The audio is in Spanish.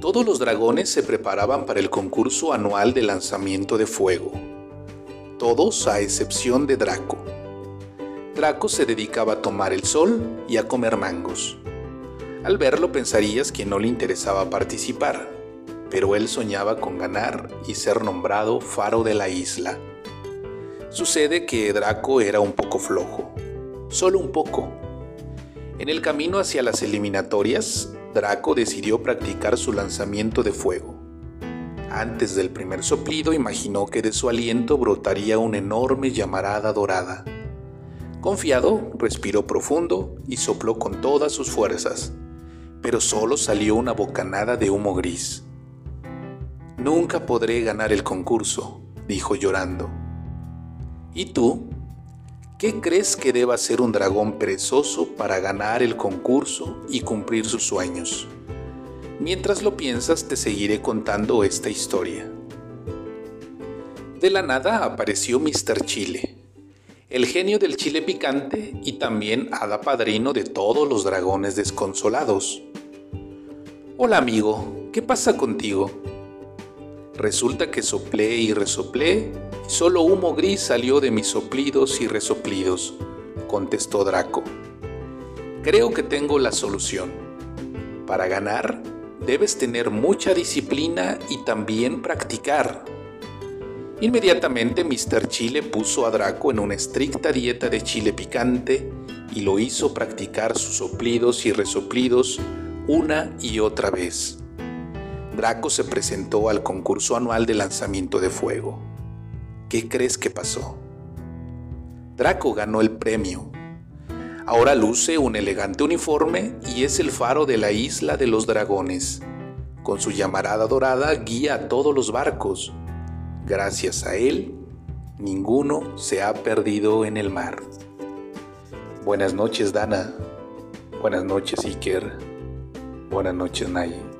Todos los dragones se preparaban para el concurso anual de lanzamiento de fuego. Todos a excepción de Draco. Draco se dedicaba a tomar el sol y a comer mangos. Al verlo pensarías que no le interesaba participar, pero él soñaba con ganar y ser nombrado faro de la isla. Sucede que Draco era un poco flojo, solo un poco. En el camino hacia las eliminatorias, Draco decidió practicar su lanzamiento de fuego. Antes del primer soplido imaginó que de su aliento brotaría una enorme llamarada dorada. Confiado, respiró profundo y sopló con todas sus fuerzas, pero solo salió una bocanada de humo gris. Nunca podré ganar el concurso, dijo llorando. ¿Y tú? ¿Qué crees que deba ser un dragón perezoso para ganar el concurso y cumplir sus sueños? Mientras lo piensas te seguiré contando esta historia. De la nada apareció Mr. Chile, el genio del chile picante y también hada padrino de todos los dragones desconsolados. Hola amigo, ¿qué pasa contigo? Resulta que soplé y resoplé Solo humo gris salió de mis soplidos y resoplidos, contestó Draco. Creo que tengo la solución. Para ganar, debes tener mucha disciplina y también practicar. Inmediatamente Mr. Chile puso a Draco en una estricta dieta de chile picante y lo hizo practicar sus soplidos y resoplidos una y otra vez. Draco se presentó al concurso anual de lanzamiento de fuego. ¿Qué crees que pasó? Draco ganó el premio. Ahora luce un elegante uniforme y es el faro de la isla de los dragones. Con su llamarada dorada guía a todos los barcos. Gracias a él, ninguno se ha perdido en el mar. Buenas noches, Dana. Buenas noches, Iker. Buenas noches, Nay.